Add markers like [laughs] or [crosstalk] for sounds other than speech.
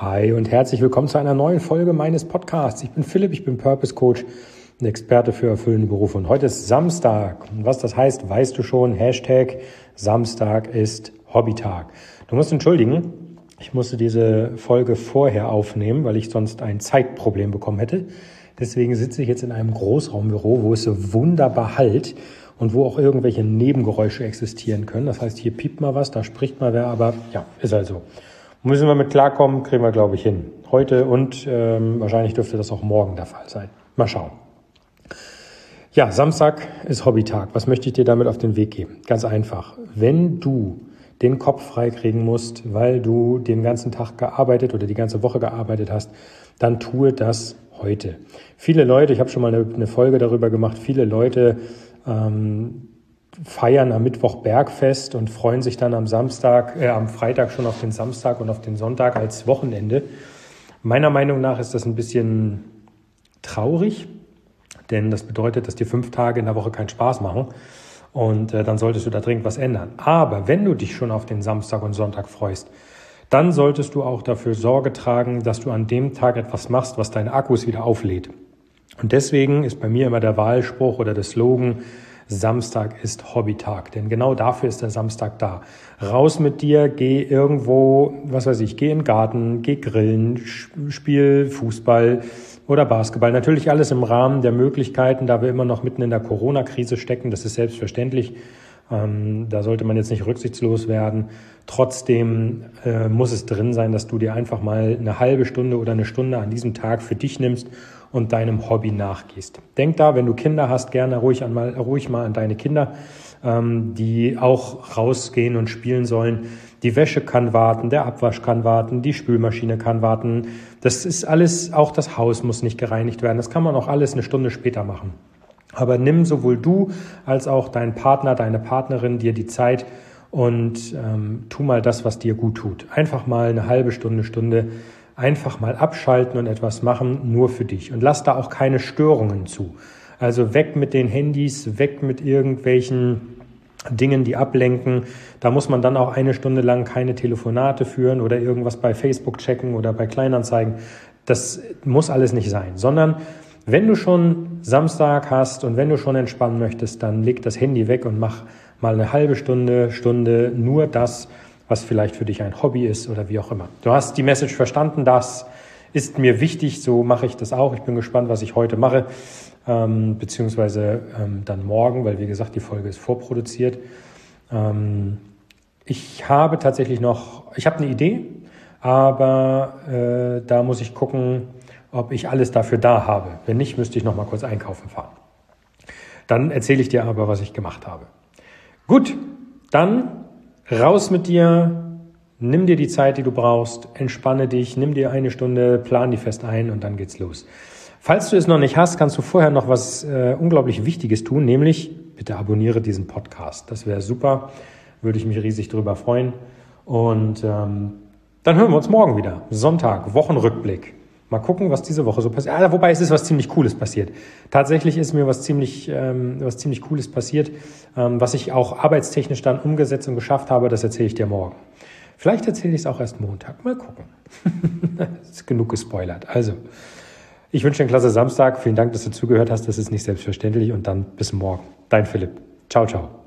Hi und herzlich willkommen zu einer neuen Folge meines Podcasts. Ich bin Philipp, ich bin Purpose Coach, ein Experte für erfüllende Berufe. Und heute ist Samstag. Und was das heißt, weißt du schon. Hashtag Samstag ist Hobbytag. Du musst entschuldigen, ich musste diese Folge vorher aufnehmen, weil ich sonst ein Zeitproblem bekommen hätte. Deswegen sitze ich jetzt in einem Großraumbüro, wo es so wunderbar halt und wo auch irgendwelche Nebengeräusche existieren können. Das heißt, hier piept mal was, da spricht mal wer, aber ja, ist also. Müssen wir mit klarkommen, kriegen wir, glaube ich, hin. Heute und ähm, wahrscheinlich dürfte das auch morgen der Fall sein. Mal schauen. Ja, Samstag ist Hobbytag. Was möchte ich dir damit auf den Weg geben? Ganz einfach. Wenn du den Kopf freikriegen musst, weil du den ganzen Tag gearbeitet oder die ganze Woche gearbeitet hast, dann tue das heute. Viele Leute, ich habe schon mal eine, Folge darüber gemacht, viele Leute ähm, feiern am Mittwoch Bergfest und freuen sich dann am Samstag, äh, am Freitag schon auf den Samstag und auf den Sonntag als Wochenende. Meiner Meinung nach ist das ein bisschen traurig, denn das bedeutet, dass dir fünf Tage in der Woche keinen Spaß machen und äh, dann solltest du da dringend was ändern. Aber wenn du dich schon auf den Samstag und Sonntag freust, dann solltest du auch dafür Sorge tragen, dass du an dem Tag etwas machst, was deine Akkus wieder auflädt. Und deswegen ist bei mir immer der Wahlspruch oder der Slogan, Samstag ist Hobbytag, denn genau dafür ist der Samstag da. Raus mit dir, geh irgendwo, was weiß ich, geh in den Garten, geh grillen, spiel Fußball oder Basketball. Natürlich alles im Rahmen der Möglichkeiten, da wir immer noch mitten in der Corona-Krise stecken, das ist selbstverständlich. Ähm, da sollte man jetzt nicht rücksichtslos werden. Trotzdem äh, muss es drin sein, dass du dir einfach mal eine halbe Stunde oder eine Stunde an diesem Tag für dich nimmst und deinem Hobby nachgehst. Denk da, wenn du Kinder hast, gerne ruhig, an mal, ruhig mal an deine Kinder, ähm, die auch rausgehen und spielen sollen. Die Wäsche kann warten, der Abwasch kann warten, die Spülmaschine kann warten. Das ist alles, auch das Haus muss nicht gereinigt werden. Das kann man auch alles eine Stunde später machen. Aber nimm sowohl du als auch dein Partner, deine Partnerin dir die Zeit und ähm, tu mal das, was dir gut tut. Einfach mal eine halbe Stunde, Stunde einfach mal abschalten und etwas machen, nur für dich. Und lass da auch keine Störungen zu. Also weg mit den Handys, weg mit irgendwelchen Dingen, die ablenken. Da muss man dann auch eine Stunde lang keine Telefonate führen oder irgendwas bei Facebook checken oder bei Kleinanzeigen. Das muss alles nicht sein, sondern wenn du schon Samstag hast und wenn du schon entspannen möchtest, dann leg das Handy weg und mach mal eine halbe Stunde, Stunde nur das, was vielleicht für dich ein Hobby ist oder wie auch immer. Du hast die Message verstanden, das ist mir wichtig, so mache ich das auch. Ich bin gespannt, was ich heute mache, ähm, beziehungsweise ähm, dann morgen, weil wie gesagt, die Folge ist vorproduziert. Ähm, ich habe tatsächlich noch, ich habe eine Idee, aber äh, da muss ich gucken, ob ich alles dafür da habe. Wenn nicht, müsste ich noch mal kurz einkaufen fahren. Dann erzähle ich dir aber, was ich gemacht habe. Gut, dann Raus mit dir, nimm dir die Zeit, die du brauchst, entspanne dich, nimm dir eine Stunde, plan die fest ein und dann geht's los. Falls du es noch nicht hast, kannst du vorher noch was äh, unglaublich Wichtiges tun, nämlich bitte abonniere diesen Podcast. Das wäre super, würde ich mich riesig drüber freuen. Und ähm, dann hören wir uns morgen wieder. Sonntag, Wochenrückblick. Mal gucken, was diese Woche so passiert. Ah, wobei es ist was ziemlich Cooles passiert. Tatsächlich ist mir was ziemlich, ähm, was ziemlich Cooles passiert, ähm, was ich auch arbeitstechnisch dann umgesetzt und geschafft habe. Das erzähle ich dir morgen. Vielleicht erzähle ich es auch erst Montag. Mal gucken. [laughs] ist genug gespoilert. Also, ich wünsche dir einen klasse Samstag. Vielen Dank, dass du zugehört hast. Das ist nicht selbstverständlich. Und dann bis morgen. Dein Philipp. Ciao, ciao.